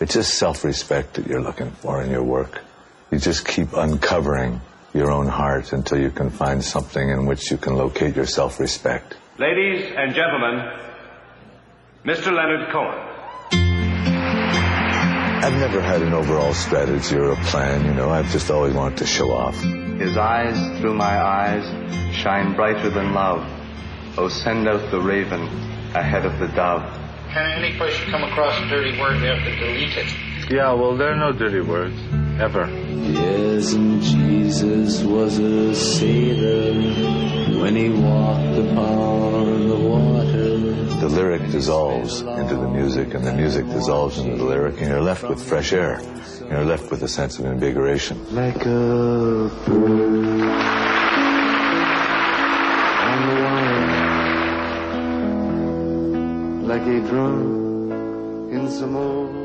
It's just self-respect that you're looking for in your work. You just keep uncovering your own heart until you can find something in which you can locate your self-respect. Ladies and gentlemen, Mr. Leonard Cohen. I've never had an overall strategy or a plan, you know. I've just always wanted to show off. His eyes through my eyes shine brighter than love. Oh, send out the raven ahead of the dove. And any place you come across a dirty word, we have to delete it. Yeah, well, there are no dirty words. Ever. Yes, and Jesus was a sailor when he walked upon the water. The lyric dissolves into the music, and the music dissolves into the lyric, and you're left with fresh air. You're left with a sense of invigoration. Like a bird Like a in some old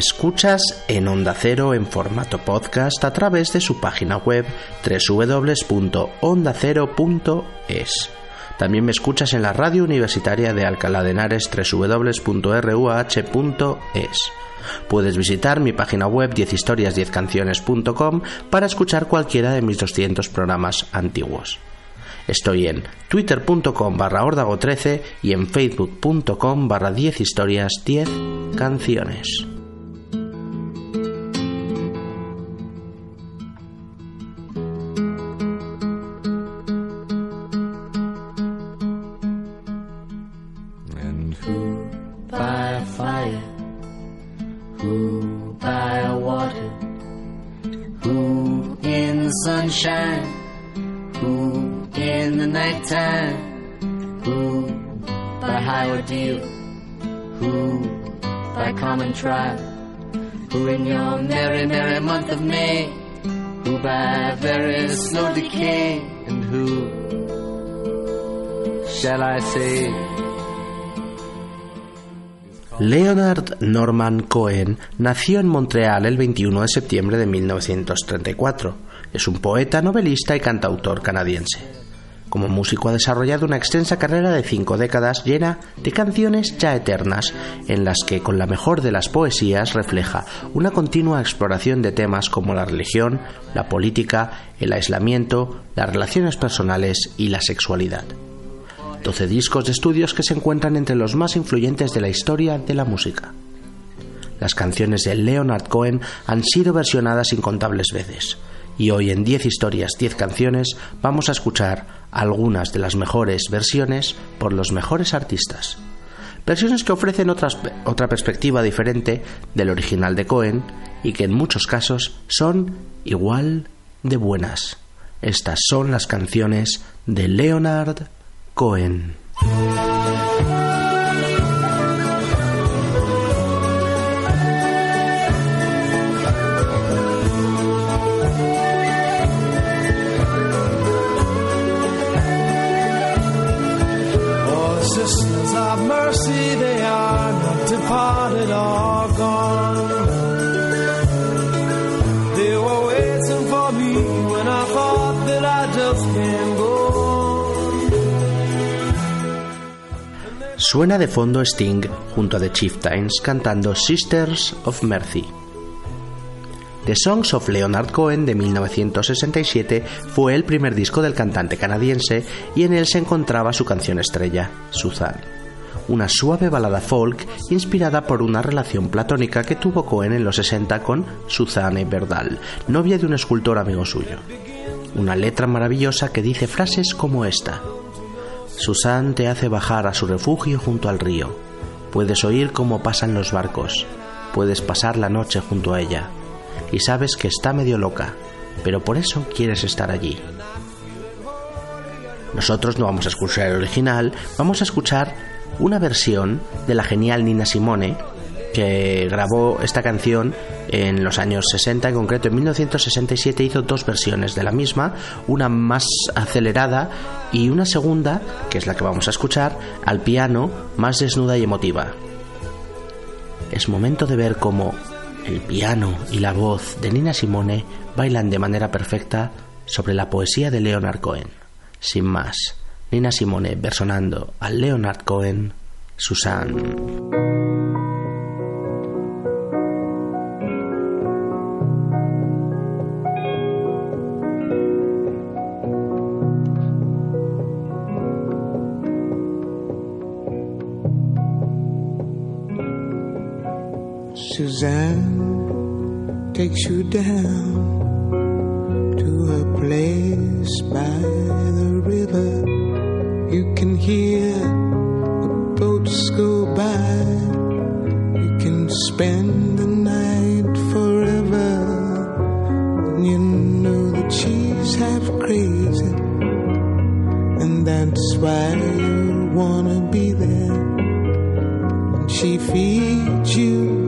escuchas en Onda Cero en formato podcast a través de su página web www.ondacero.es. También me escuchas en la radio universitaria de Alcalá de Henares www.ruah.es. Puedes visitar mi página web 10historias10canciones.com para escuchar cualquiera de mis 200 programas antiguos. Estoy en twitter.com barra 13 y en facebook.com barra 10 historias 10 canciones. Leonard Norman Cohen nació en Montreal el 21 de septiembre de 1934. Es un poeta, novelista y cantautor canadiense. Como músico ha desarrollado una extensa carrera de cinco décadas llena de canciones ya eternas, en las que con la mejor de las poesías refleja una continua exploración de temas como la religión, la política, el aislamiento, las relaciones personales y la sexualidad. 12 discos de estudios que se encuentran entre los más influyentes de la historia de la música. Las canciones de Leonard Cohen han sido versionadas incontables veces, y hoy en 10 historias, 10 canciones vamos a escuchar algunas de las mejores versiones por los mejores artistas. Versiones que ofrecen otras- otra perspectiva diferente del original de Cohen y que en muchos casos son igual de buenas. Estas son las canciones de Leonard Cohen. Oh, sisters of mercy, they are not departed or gone. Suena de fondo Sting junto a The Chieftains cantando Sisters of Mercy. The Songs of Leonard Cohen de 1967 fue el primer disco del cantante canadiense y en él se encontraba su canción estrella, Suzanne, una suave balada folk inspirada por una relación platónica que tuvo Cohen en los 60 con Suzanne Verdal, novia de un escultor amigo suyo. Una letra maravillosa que dice frases como esta. Susan te hace bajar a su refugio junto al río. Puedes oír cómo pasan los barcos. Puedes pasar la noche junto a ella. Y sabes que está medio loca, pero por eso quieres estar allí. Nosotros no vamos a escuchar el original, vamos a escuchar una versión de la genial Nina Simone que grabó esta canción en los años 60, en concreto en 1967 hizo dos versiones de la misma, una más acelerada y una segunda, que es la que vamos a escuchar, al piano, más desnuda y emotiva. Es momento de ver cómo el piano y la voz de Nina Simone bailan de manera perfecta sobre la poesía de Leonard Cohen. Sin más, Nina Simone versonando a Leonard Cohen, Susan. Suzanne takes you down to a place by the river. You can hear the boats go by. You can spend the night forever. And you know that she's half crazy, and that's why you wanna be there. And she feeds you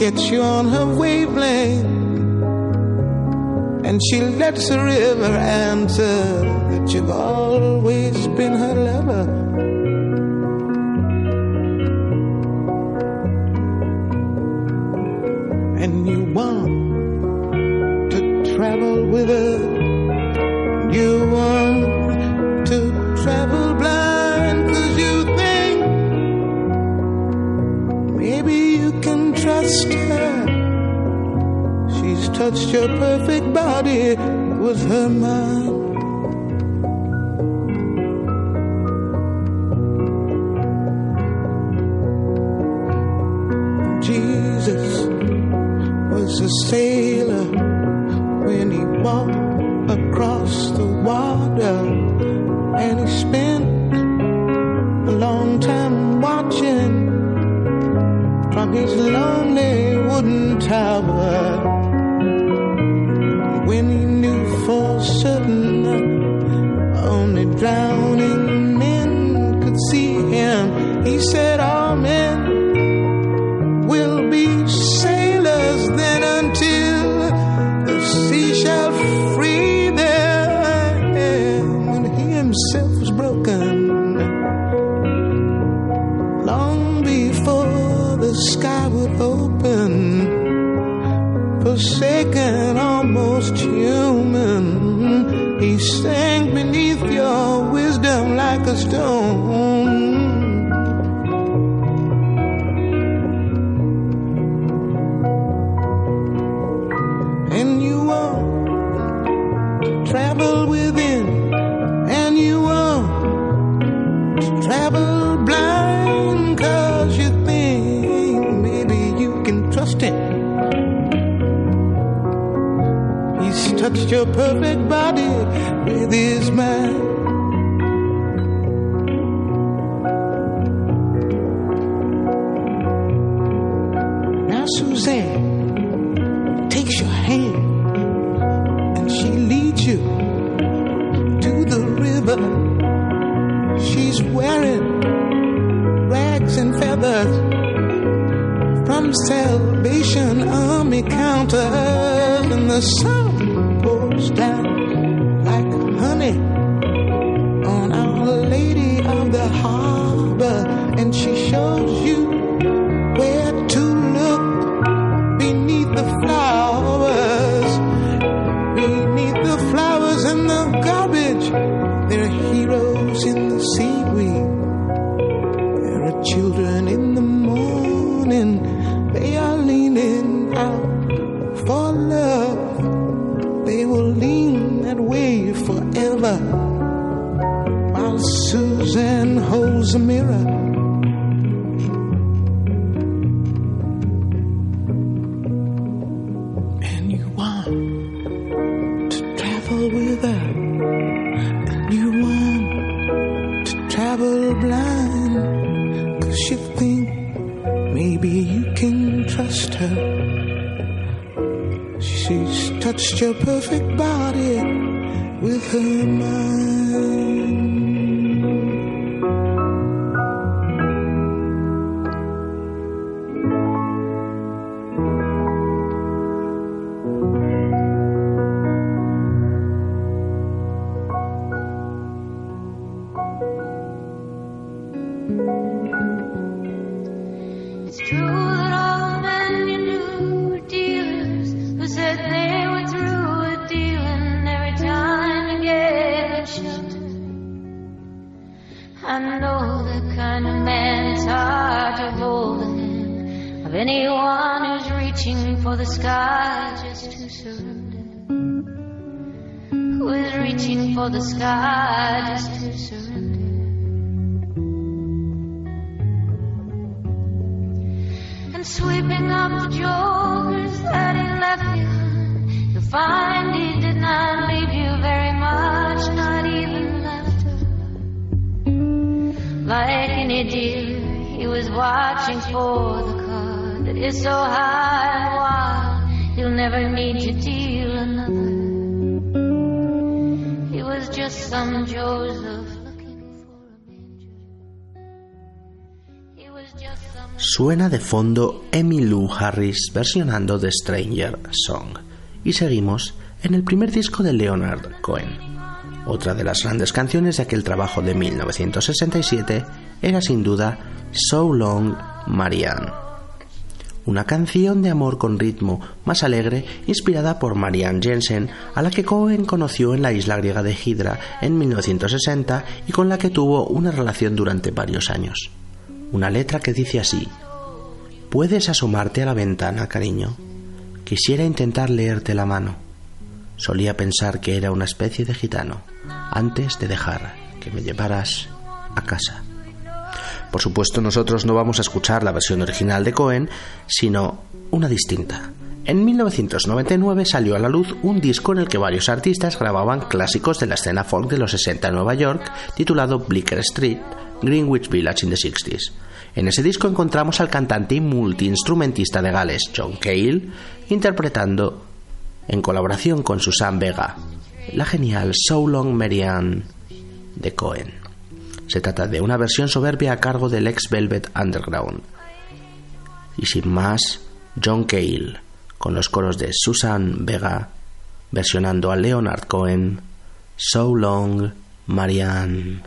gets you on her wavelength. And she lets the river answer that you've always been her lover. and you want to travel with her. She's touched your perfect body with her mind. Now, Suzanne takes your hand and she leads you to the river. She's wearing rags and feathers from Salvation Army counters, in the sun Suena de fondo Emmylou Harris versionando The Stranger Song. Y seguimos en el primer disco de Leonard Cohen. Otra de las grandes canciones de aquel trabajo de 1967 era sin duda So Long Marianne. Una canción de amor con ritmo más alegre inspirada por Marianne Jensen, a la que Cohen conoció en la isla griega de Hydra en 1960 y con la que tuvo una relación durante varios años. Una letra que dice así, ¿Puedes asomarte a la ventana, cariño? Quisiera intentar leerte la mano. Solía pensar que era una especie de gitano, antes de dejar que me llevaras a casa. Por supuesto, nosotros no vamos a escuchar la versión original de Cohen, sino una distinta. En 1999 salió a la luz un disco en el que varios artistas grababan clásicos de la escena folk de los 60 en Nueva York, titulado Bleecker Street, Greenwich Village in the 60s. En ese disco encontramos al cantante y multiinstrumentista de Gales, John Cale, interpretando, en colaboración con Susan Vega, la genial So Long Marianne de Cohen. Se trata de una versión soberbia a cargo del ex Velvet Underground. Y sin más, John Cale, con los coros de Susan Vega, versionando a Leonard Cohen, So Long Marianne.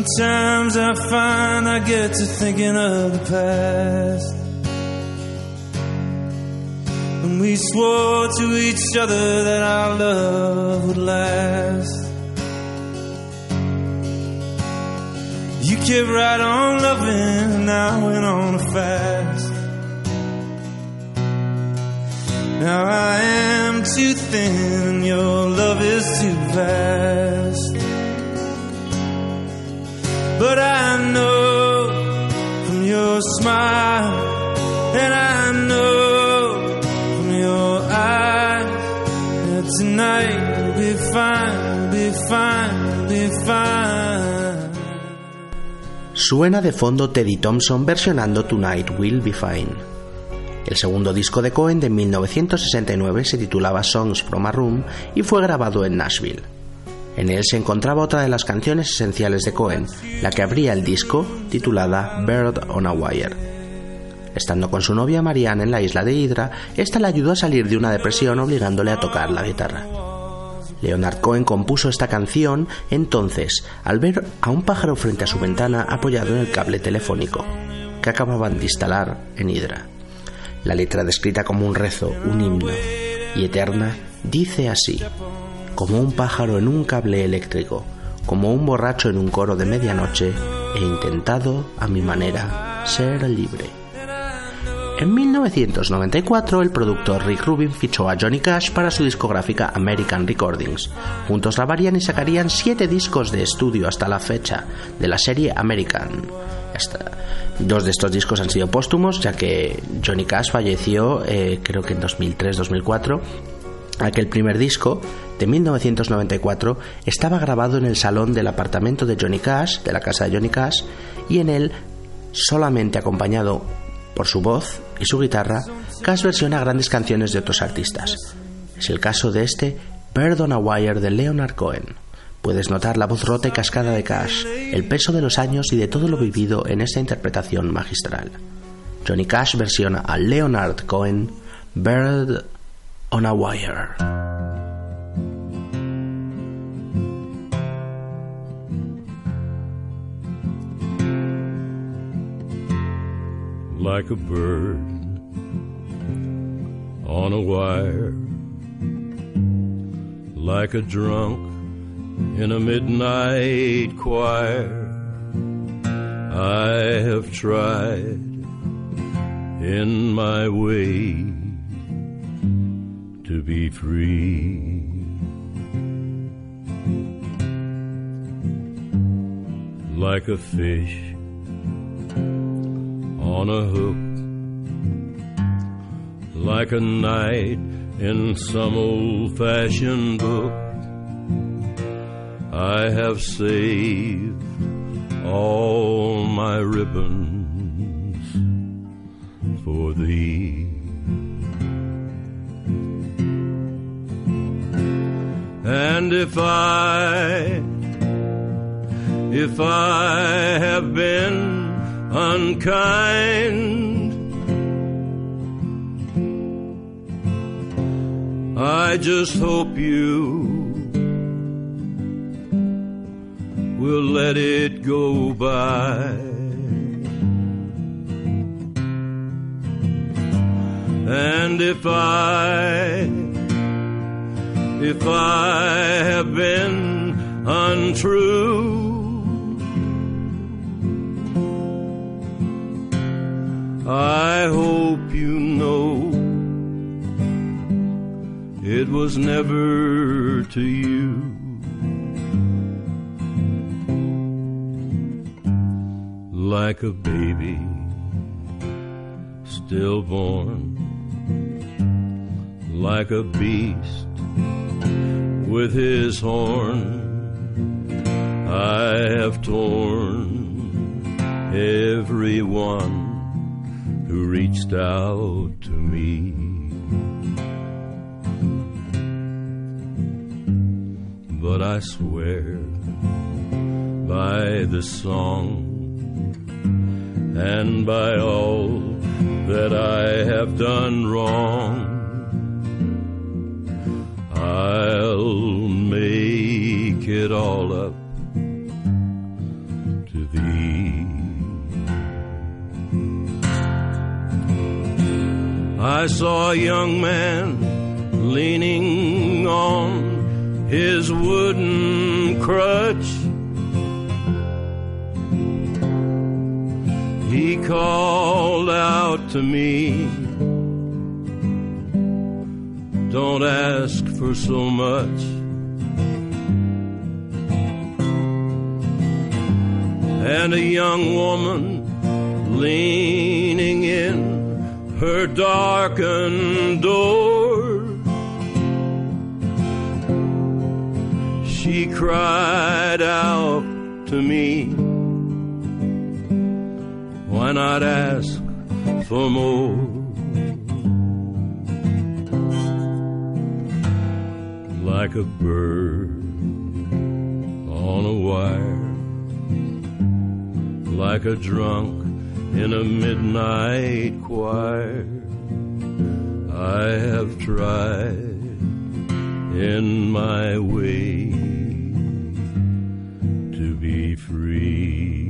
Sometimes I find I get to thinking of the past. When we swore to each other that our love would last. You kept right on loving, and I went on a fast. Now I am too thin, and your love is too vast. But I know from your smile, and I know from your eyes that tonight will be fine, be fine, be fine. Suena de fondo Teddy Thompson versionando Tonight Will Be Fine. El segundo disco de Cohen de 1969 se titulaba Songs from a Room y fue grabado en Nashville. En él se encontraba otra de las canciones esenciales de Cohen, la que abría el disco, titulada Bird on a Wire. Estando con su novia Marianne en la isla de Hydra, esta le ayudó a salir de una depresión obligándole a tocar la guitarra. Leonard Cohen compuso esta canción entonces al ver a un pájaro frente a su ventana apoyado en el cable telefónico que acababan de instalar en Hydra. La letra descrita como un rezo, un himno y eterna dice así: como un pájaro en un cable eléctrico, como un borracho en un coro de medianoche, he intentado, a mi manera, ser libre. En 1994, el productor Rick Rubin fichó a Johnny Cash para su discográfica American Recordings. Juntos grabarían y sacarían siete discos de estudio hasta la fecha de la serie American. Dos de estos discos han sido póstumos, ya que Johnny Cash falleció, eh, creo que en 2003-2004. Aquel primer disco, de 1994, estaba grabado en el salón del apartamento de Johnny Cash, de la casa de Johnny Cash, y en él solamente acompañado Por su voz y su guitarra, Cash versiona grandes canciones de otros artistas. Es el caso de este Bird on a Wire de Leonard Cohen. Puedes notar la voz rota y cascada de Cash, el peso de los años y de todo lo vivido en esta interpretación magistral. Johnny Cash versiona a Leonard Cohen Bird on a Wire. like a bird on a wire, like a drunk in a midnight choir. I have tried in my way to be free. Like a fish on a hook, like a knight in some old fashioned book. I have saved all my ribbons for thee. And if I, if I have been unkind. I just hope you will let it go by. And if I, if I have been untrue, I hope you know it was never to you. Like a baby stillborn, like a beast with his horn, I have torn everyone who reached out to me. But I swear by the song and by all that I have done wrong, I'll make it all up to thee. I saw a young man leaning on his wooden crutch. He called out to me, Don't ask for so much. And a young woman leaning in her darkened door. She cried out to me, Why not ask for more? Like a bird on a wire, like a drunk in a midnight choir. I have tried in my way to be free.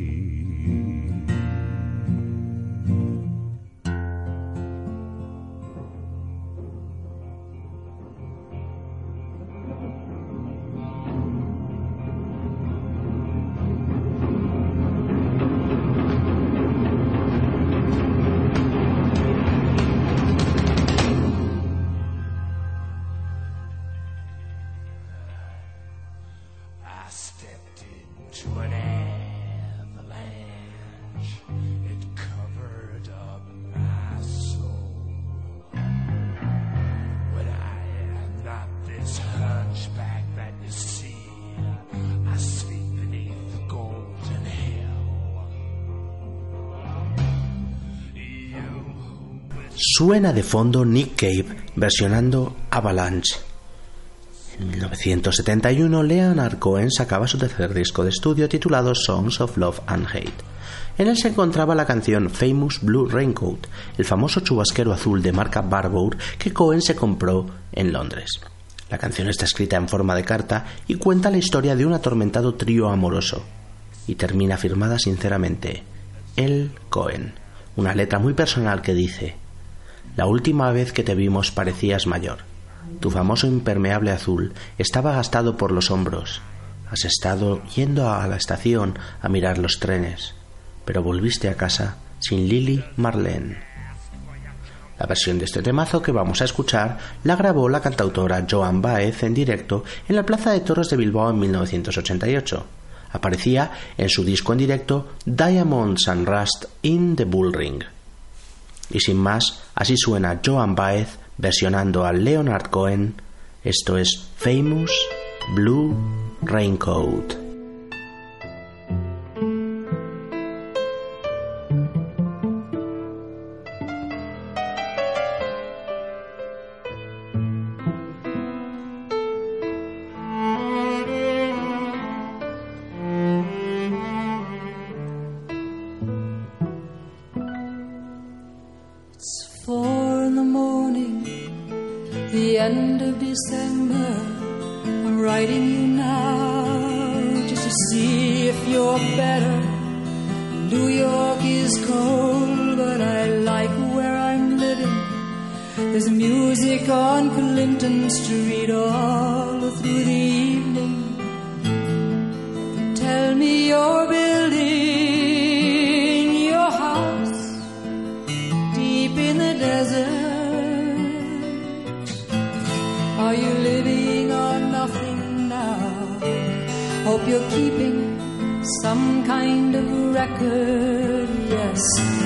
Suena de fondo Nick Cave versionando Avalanche. En 1971, Leonard Cohen sacaba su tercer disco de estudio titulado Songs of Love and Hate. En él se encontraba la canción Famous Blue Raincoat, el famoso chubasquero azul de marca Barbour que Cohen se compró en Londres. La canción está escrita en forma de carta y cuenta la historia de un atormentado trío amoroso. Y termina firmada sinceramente. El Cohen. Una letra muy personal que dice: La última vez que te vimos parecías mayor. Tu famoso impermeable azul estaba gastado por los hombros. Has estado yendo a la estación a mirar los trenes, pero volviste a casa sin Lily Marlene. La versión de este temazo que vamos a escuchar la grabó la cantautora Joan Baez en directo en la Plaza de Toros de Bilbao en 1988. Aparecía en su disco en directo Diamonds and Rust in the Bull Ring. Y sin más, así suena Joan Baez versionando a Leonard Cohen. Esto es Famous Blue Raincoat. Christ.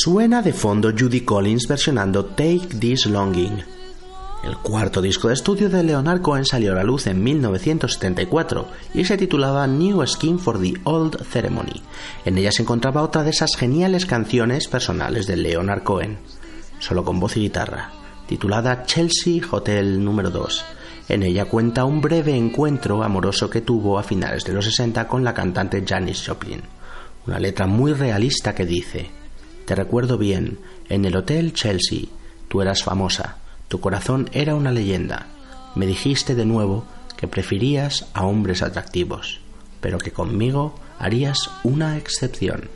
Suena de fondo Judy Collins versionando Take This Longing. El cuarto disco de estudio de Leonard Cohen salió a la luz en 1974 y se titulaba New Skin for the Old Ceremony. En ella se encontraba otra de esas geniales canciones personales de Leonard Cohen, solo con voz y guitarra, titulada Chelsea Hotel número 2. En ella cuenta un breve encuentro amoroso que tuvo a finales de los 60 con la cantante Janis Joplin. Una letra muy realista que dice: Te recuerdo bien, en el Hotel Chelsea, tú eras famosa, tu corazón era una leyenda. Me dijiste de nuevo que preferías a hombres atractivos, pero que conmigo harías una excepción.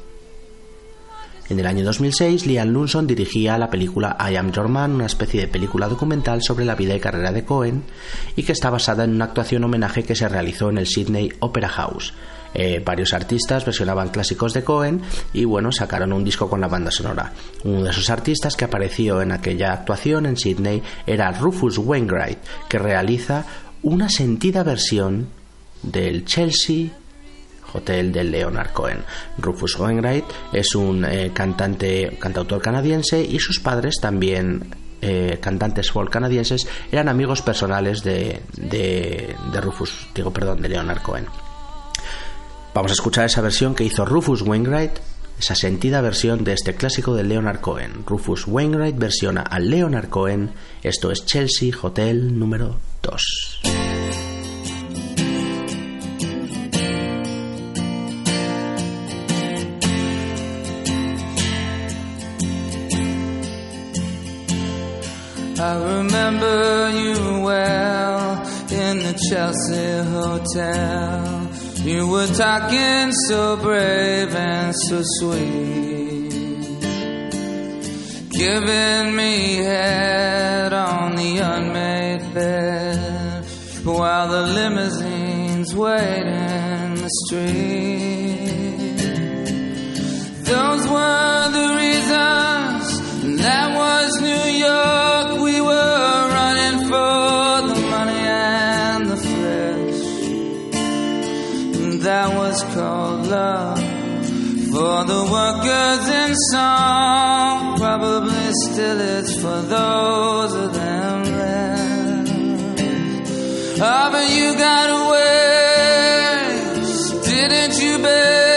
En el año 2006, Liam Lunson dirigía la película I Am Your Man, una especie de película documental sobre la vida y carrera de Cohen y que está basada en una actuación homenaje que se realizó en el Sydney Opera House. Eh, varios artistas versionaban clásicos de Cohen y bueno, sacaron un disco con la banda sonora. Uno de esos artistas que apareció en aquella actuación en Sydney era Rufus Wainwright, que realiza una sentida versión del Chelsea Hotel de Leonard Cohen. Rufus Wainwright es un eh, cantante, cantautor canadiense y sus padres también eh, cantantes folk canadienses eran amigos personales de, de, de Rufus, digo perdón, de Leonard Cohen. Vamos a escuchar esa versión que hizo Rufus Wainwright, esa sentida versión de este clásico de Leonard Cohen. Rufus Wainwright versiona a Leonard Cohen. Esto es Chelsea Hotel número 2. I remember you well in the Chelsea Hotel. You were talking so brave and so sweet. Giving me head on the unmade bed while the limousines wait in the street. Those were the reasons. That was New York. Was called love. For the workers in song, probably still it's for those of them left. Oh, but you got away, didn't you, babe?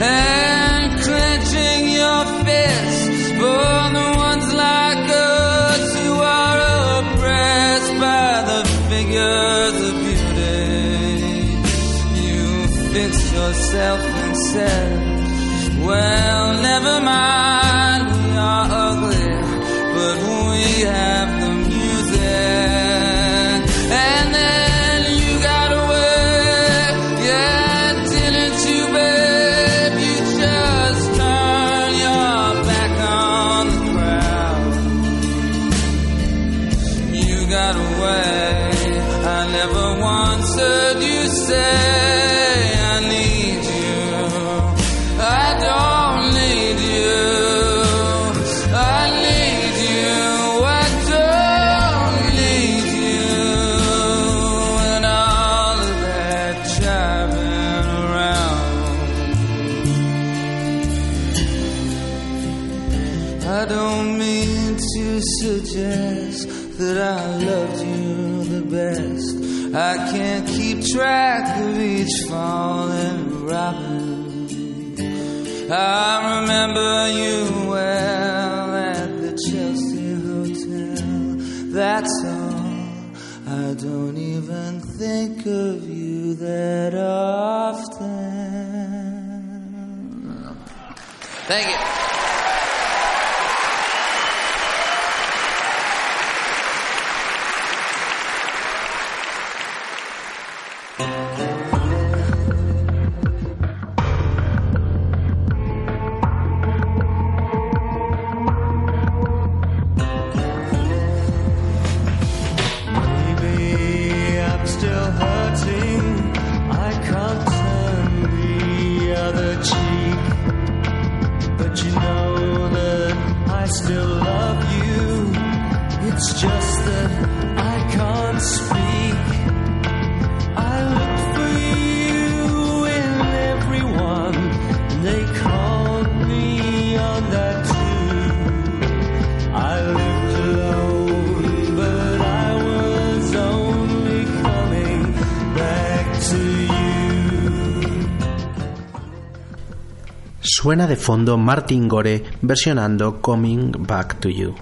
And clenching your fists for the ones like us who are oppressed by the figures of beauty. You fixed yourself and said, Well, never mind, Hotel. That's all. I don't even think of you that often. Thank you. Suena de fondo Martin Gore versionando Coming Back to You.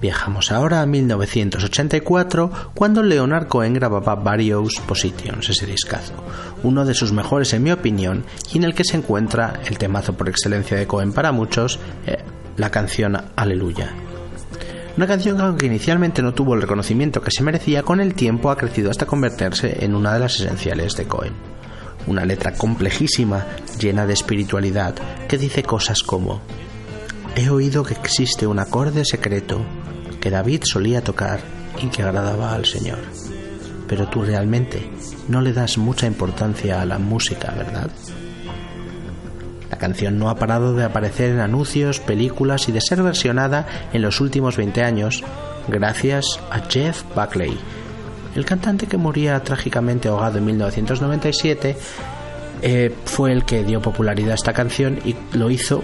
Viajamos ahora a 1984, cuando Leonard Cohen grababa Various Positions, ese discazo, uno de sus mejores en mi opinión, y en el que se encuentra el temazo por excelencia de Cohen para muchos, eh, la canción Aleluya. Una canción que aunque inicialmente no tuvo el reconocimiento que se merecía, con el tiempo ha crecido hasta convertirse en una de las esenciales de Cohen. Una letra complejísima, llena de espiritualidad, que dice cosas como He oído que existe un acorde secreto que David solía tocar y que agradaba al Señor. Pero tú realmente no le das mucha importancia a la música, ¿verdad? La canción no ha parado de aparecer en anuncios, películas y de ser versionada en los últimos 20 años gracias a Jeff Buckley, el cantante que moría trágicamente ahogado en 1997 eh, fue el que dio popularidad a esta canción y lo hizo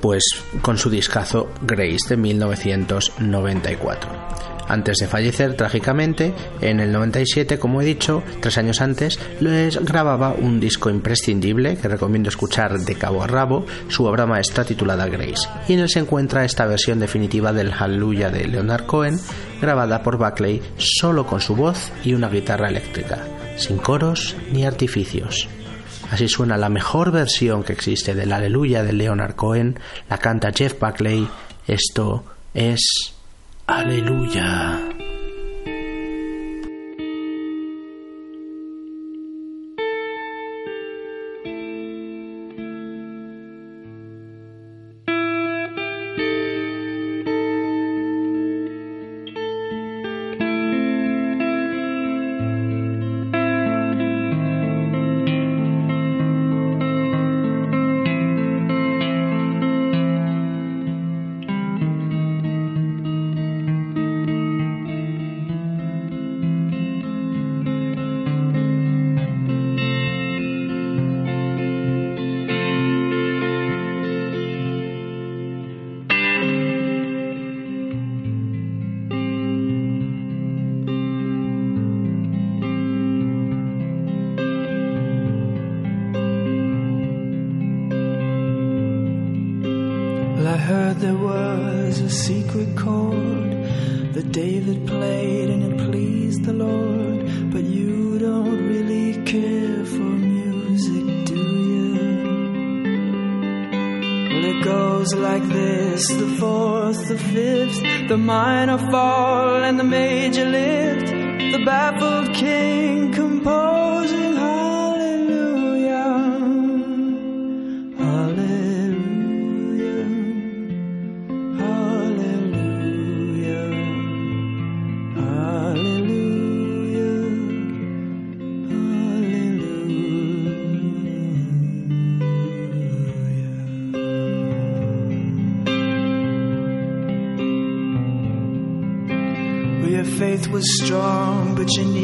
pues con su discazo Grace de 1994. Antes de fallecer trágicamente, en el 97, como he dicho, tres años antes, les grababa un disco imprescindible que recomiendo escuchar de cabo a rabo. Su obra maestra titulada Grace, y en él se encuentra esta versión definitiva del Hallelujah de Leonard Cohen, grabada por Buckley solo con su voz y una guitarra eléctrica, sin coros ni artificios. Así suena la mejor versión que existe del Aleluya de Leonard Cohen, la canta Jeff Buckley. Esto es Aleluya.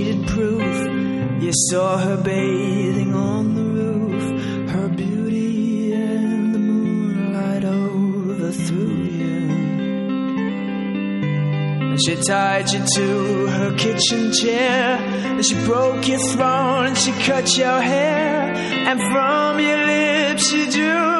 needed proof. You saw her bathing on the roof, her beauty and the moonlight overthrew you. And she tied you to her kitchen chair, and she broke your throne, and she cut your hair, and from your lips she drew.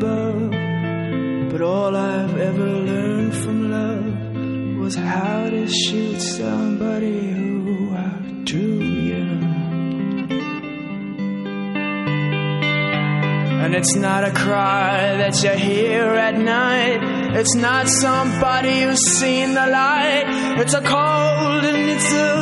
above, but all I've ever learned from love was how to shoot somebody who outdrew you. And it's not a cry that you hear at night. It's not somebody who's seen the light. It's a cold and it's a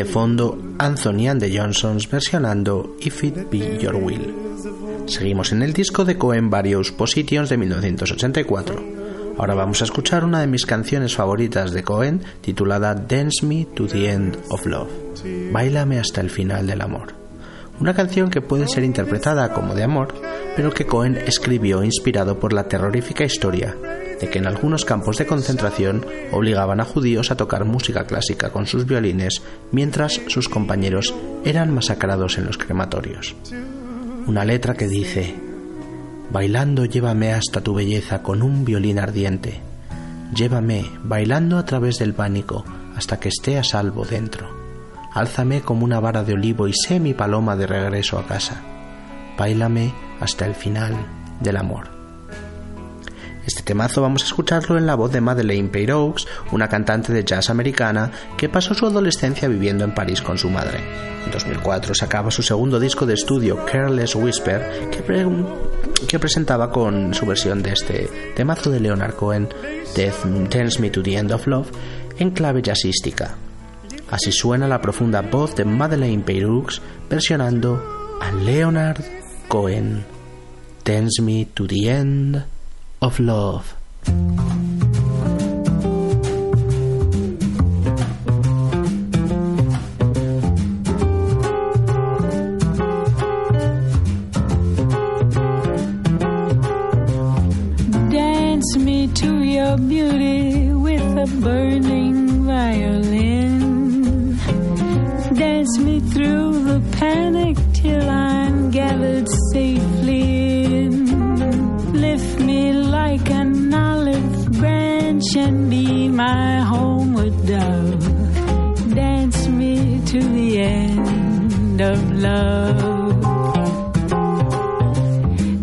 de fondo Anthony and the Johnsons versionando If It Be Your Will. Seguimos en el disco de Cohen Various Positions de 1984. Ahora vamos a escuchar una de mis canciones favoritas de Cohen titulada Dance Me to the End of Love. Báilame hasta el final del amor. Una canción que puede ser interpretada como de amor, pero que Cohen escribió inspirado por la terrorífica historia de que en algunos campos de concentración obligaban a judíos a tocar música clásica con sus violines mientras sus compañeros eran masacrados en los crematorios. Una letra que dice, Bailando llévame hasta tu belleza con un violín ardiente. Llévame, bailando a través del pánico, hasta que esté a salvo dentro. Álzame como una vara de olivo y sé mi paloma de regreso a casa. Báilame hasta el final del amor. Este temazo vamos a escucharlo en la voz de Madeleine Peyroux, una cantante de jazz americana que pasó su adolescencia viviendo en París con su madre. En 2004 sacaba su segundo disco de estudio, Careless Whisper, que, pre- que presentaba con su versión de este temazo de Leonard Cohen, Death Dance Me to the End of Love, en clave jazzística. Así suena la profunda voz de Madeleine Peyroux versionando a Leonard Cohen, Dance Me to the End of Love. Love.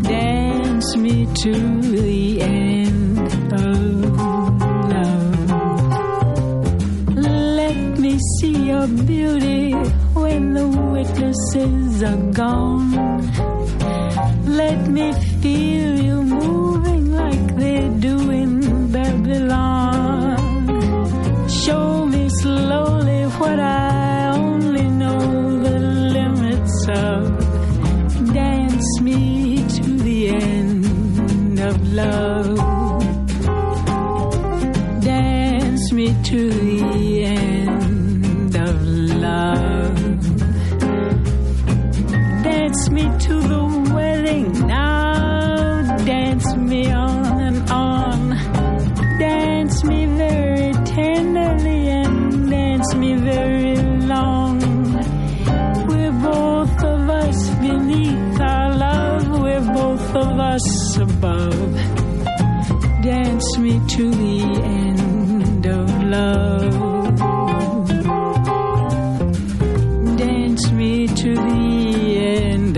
Dance me to the end of love. Let me see your beauty when the witnesses are gone.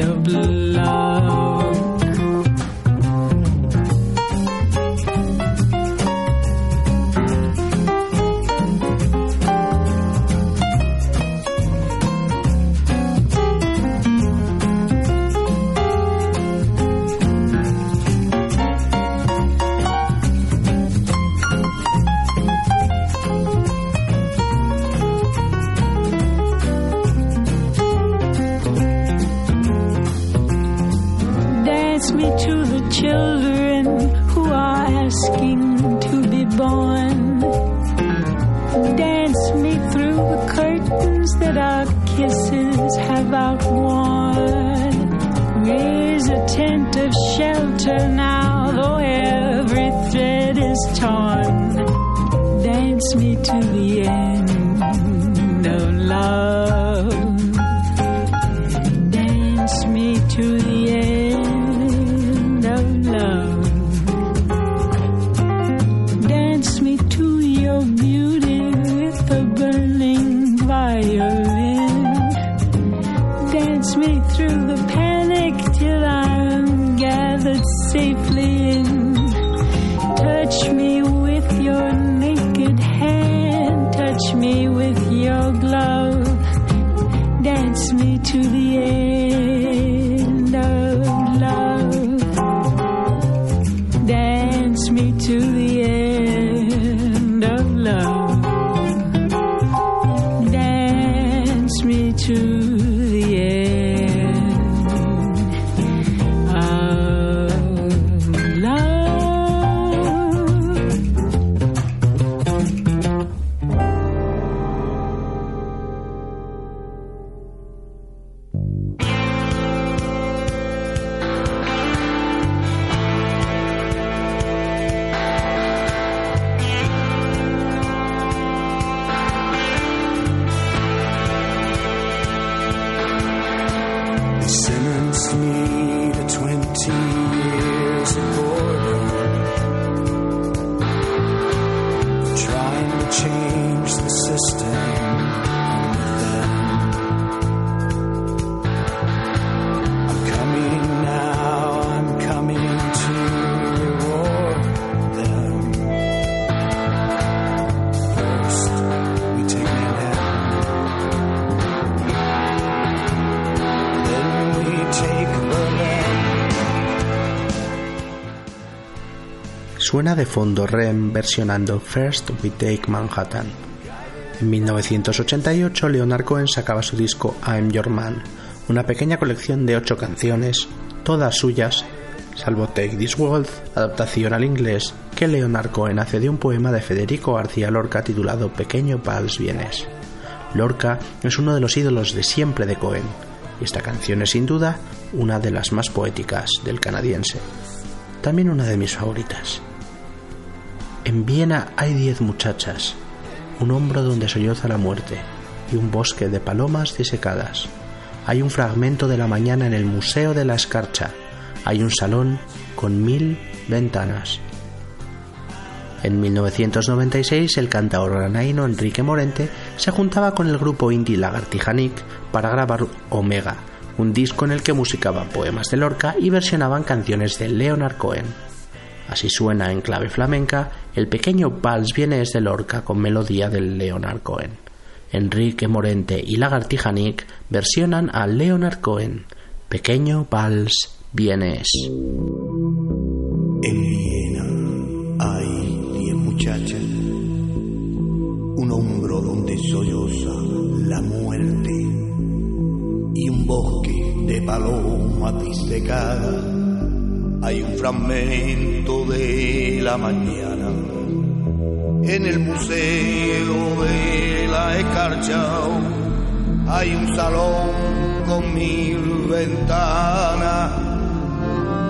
of blue. Suena de fondo Rem versionando First We Take Manhattan. En 1988 Leonard Cohen sacaba su disco I'm Your Man, una pequeña colección de ocho canciones, todas suyas, salvo Take This World, adaptación al inglés que Leonard Cohen hace de un poema de Federico García Lorca titulado Pequeño Vals Vienes. Lorca es uno de los ídolos de siempre de Cohen, y esta canción es sin duda una de las más poéticas del canadiense. También una de mis favoritas. En Viena hay diez muchachas, un hombro donde solloza la muerte y un bosque de palomas disecadas. Hay un fragmento de la mañana en el Museo de la Escarcha. Hay un salón con mil ventanas. En 1996 el cantaor granaíno Enrique Morente se juntaba con el grupo indie Lagartija Nick para grabar Omega, un disco en el que musicaban poemas de Lorca y versionaban canciones de Leonard Cohen. Así suena en clave flamenca el pequeño vals vienes de Lorca con melodía del Leonard Cohen. Enrique Morente y Lagartija Nick versionan a Leonard Cohen, Pequeño vals vienes. En Viena hay diez muchachas, un hombro donde solloza la muerte y un bosque de palomas disecadas. Hay un fragmento de la mañana en el museo de la escarcha. Hay un salón con mil ventanas.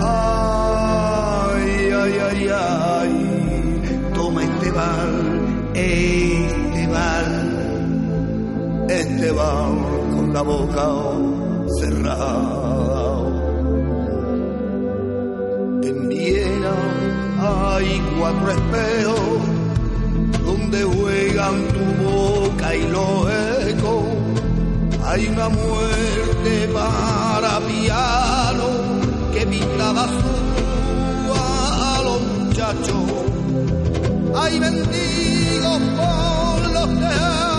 Ay, ay, ay, ay, toma este bal, este bal, este bal con la boca cerrada. Hay cuatro espejos donde juegan tu boca y los ecos. Hay una muerte para piano que pinta de azul a los muchachos. Hay mendigos por los tejados,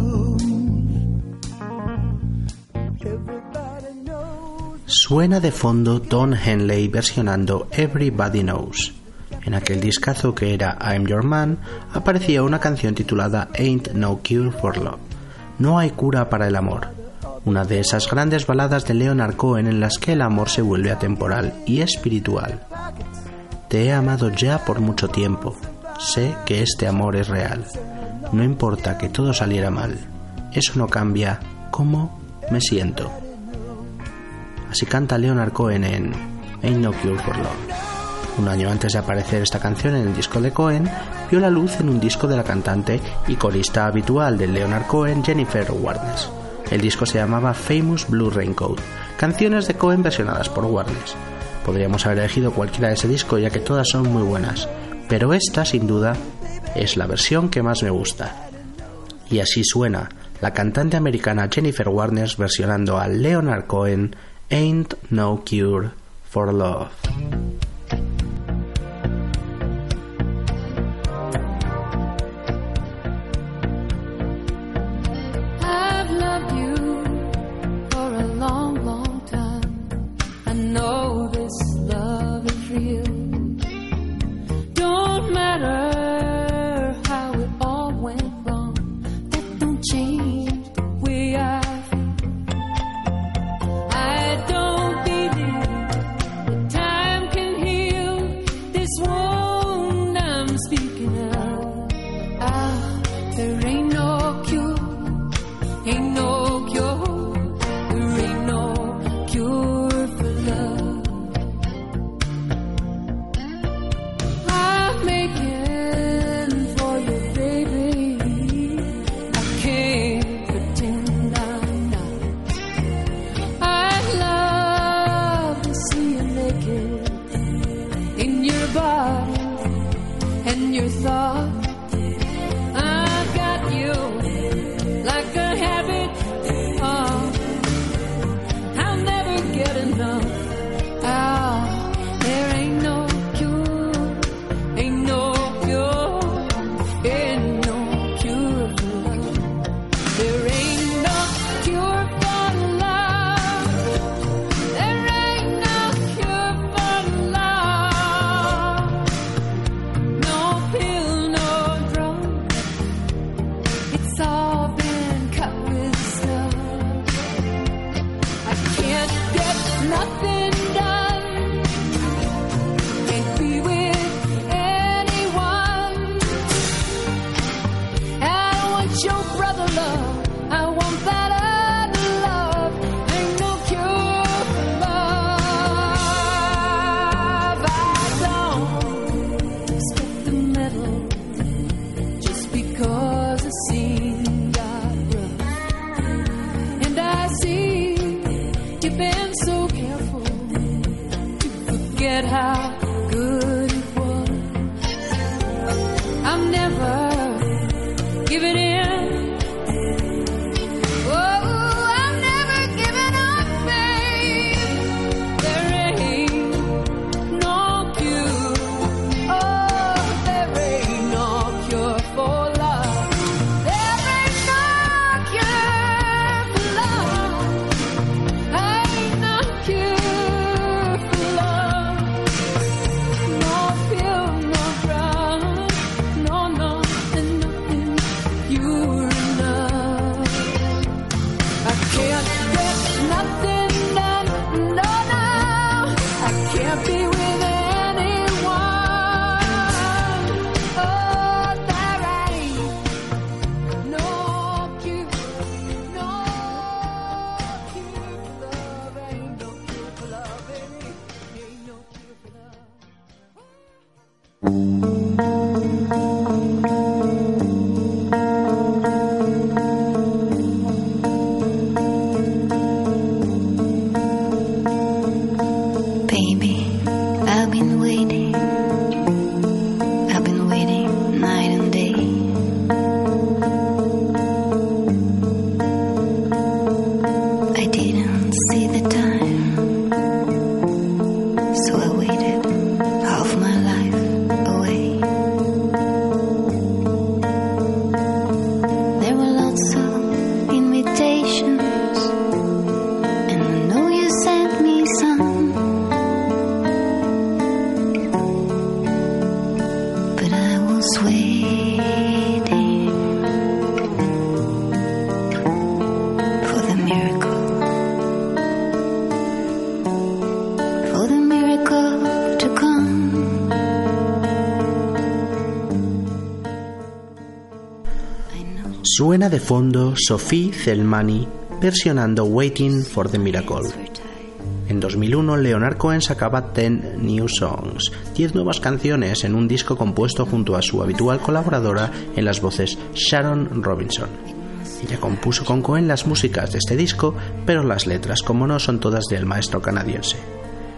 Suena de fondo Don Henley versionando Everybody Knows. En aquel discazo que era I'm Your Man aparecía una canción titulada Ain't No Cure for Love. No hay cura para el amor. Una de esas grandes baladas de Leonard Cohen en las que el amor se vuelve atemporal y espiritual. Te he amado ya por mucho tiempo. Sé que este amor es real. No importa que todo saliera mal. Eso no cambia cómo me siento. Así canta Leonard Cohen en Ain't No Cure for Love. Un año antes de aparecer esta canción en el disco de Cohen, vio la luz en un disco de la cantante y corista habitual de Leonard Cohen, Jennifer Warnes. El disco se llamaba Famous Blue Raincoat, canciones de Cohen versionadas por Warnes. Podríamos haber elegido cualquiera de ese disco ya que todas son muy buenas, pero esta, sin duda, es la versión que más me gusta. Y así suena la cantante americana Jennifer Warnes versionando a Leonard Cohen Ain't No Cure for Love. Never Suena de fondo Sophie Zelmani versionando Waiting for the Miracle. En 2001, Leonard Cohen sacaba 10 New Songs, 10 nuevas canciones en un disco compuesto junto a su habitual colaboradora en las voces Sharon Robinson. Ella compuso con Cohen las músicas de este disco, pero las letras, como no, son todas del maestro canadiense.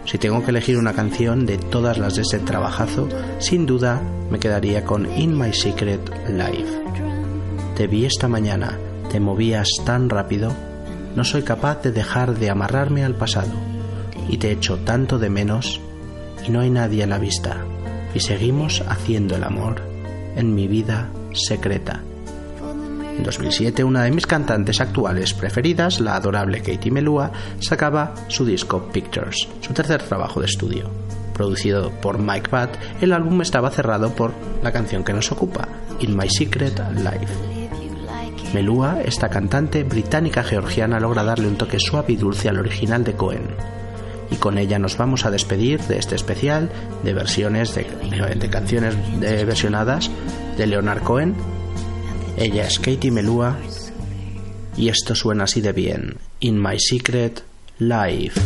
Si tengo que elegir una canción de todas las de ese trabajazo, sin duda me quedaría con In My Secret Life. Te vi esta mañana, te movías tan rápido, no soy capaz de dejar de amarrarme al pasado, y te echo tanto de menos, y no hay nadie a la vista, y seguimos haciendo el amor en mi vida secreta. En 2007, una de mis cantantes actuales preferidas, la adorable Katie Melua, sacaba su disco Pictures, su tercer trabajo de estudio. Producido por Mike Pat, el álbum estaba cerrado por la canción que nos ocupa, In My Secret Life. Melua, esta cantante británica georgiana, logra darle un toque suave y dulce al original de Cohen. Y con ella nos vamos a despedir de este especial de versiones de, canciones versionadas de Leonard Cohen. Ella es Katie Melua y esto suena así de bien. In My Secret Life.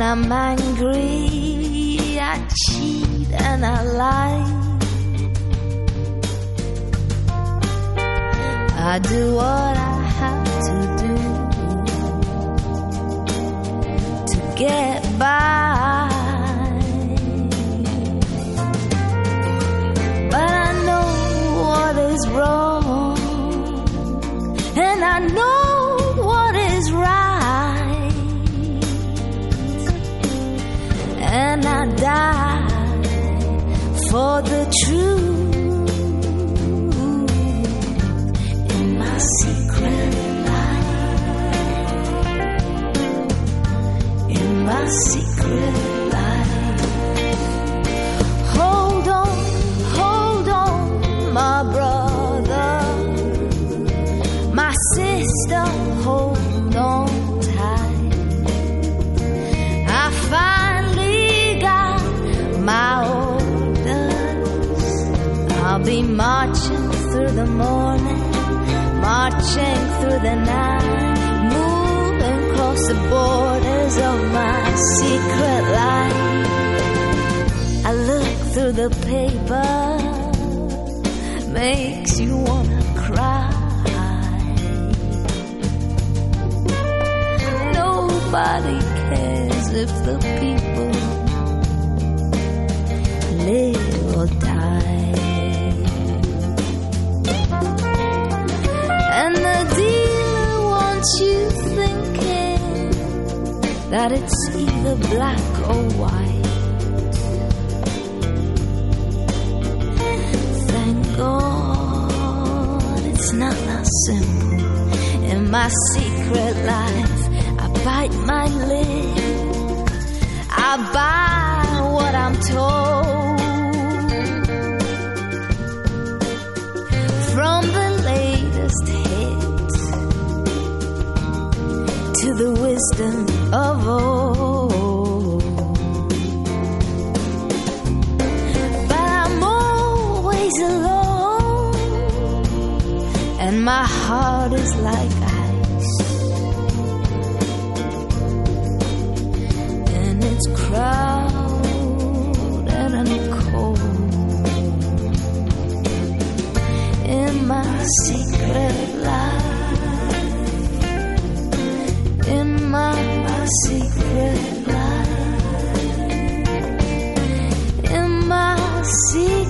When I'm angry. I cheat and I lie. I do what I have to do to get by. But I know what is wrong, and I know die for the truth. In my secret life, in my secret be marching through the morning, marching through the night, moving across the borders of my secret life. I look through the paper, makes you wanna cry. Nobody cares if the people live that it's either black or white. Thank God it's not that simple. In my secret life, I bite my lip. I buy what I'm told. From the latest hit the wisdom of old. But I'm always alone, and my heart is like ice, and it's crowded and cold. In my secret secret life, in my secret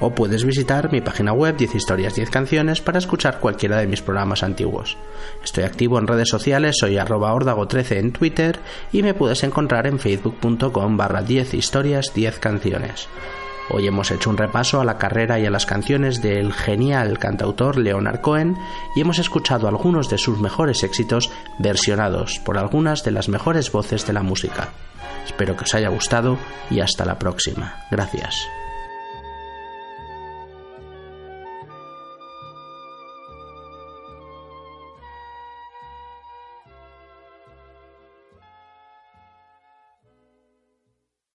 O puedes visitar mi página web 10 historias 10 canciones para escuchar cualquiera de mis programas antiguos. Estoy activo en redes sociales, soy arroba ordago13 en Twitter y me puedes encontrar en facebook.com barra 10 historias 10 canciones. Hoy hemos hecho un repaso a la carrera y a las canciones del genial cantautor Leonard Cohen y hemos escuchado algunos de sus mejores éxitos versionados por algunas de las mejores voces de la música. Espero que os haya gustado y hasta la próxima. Gracias.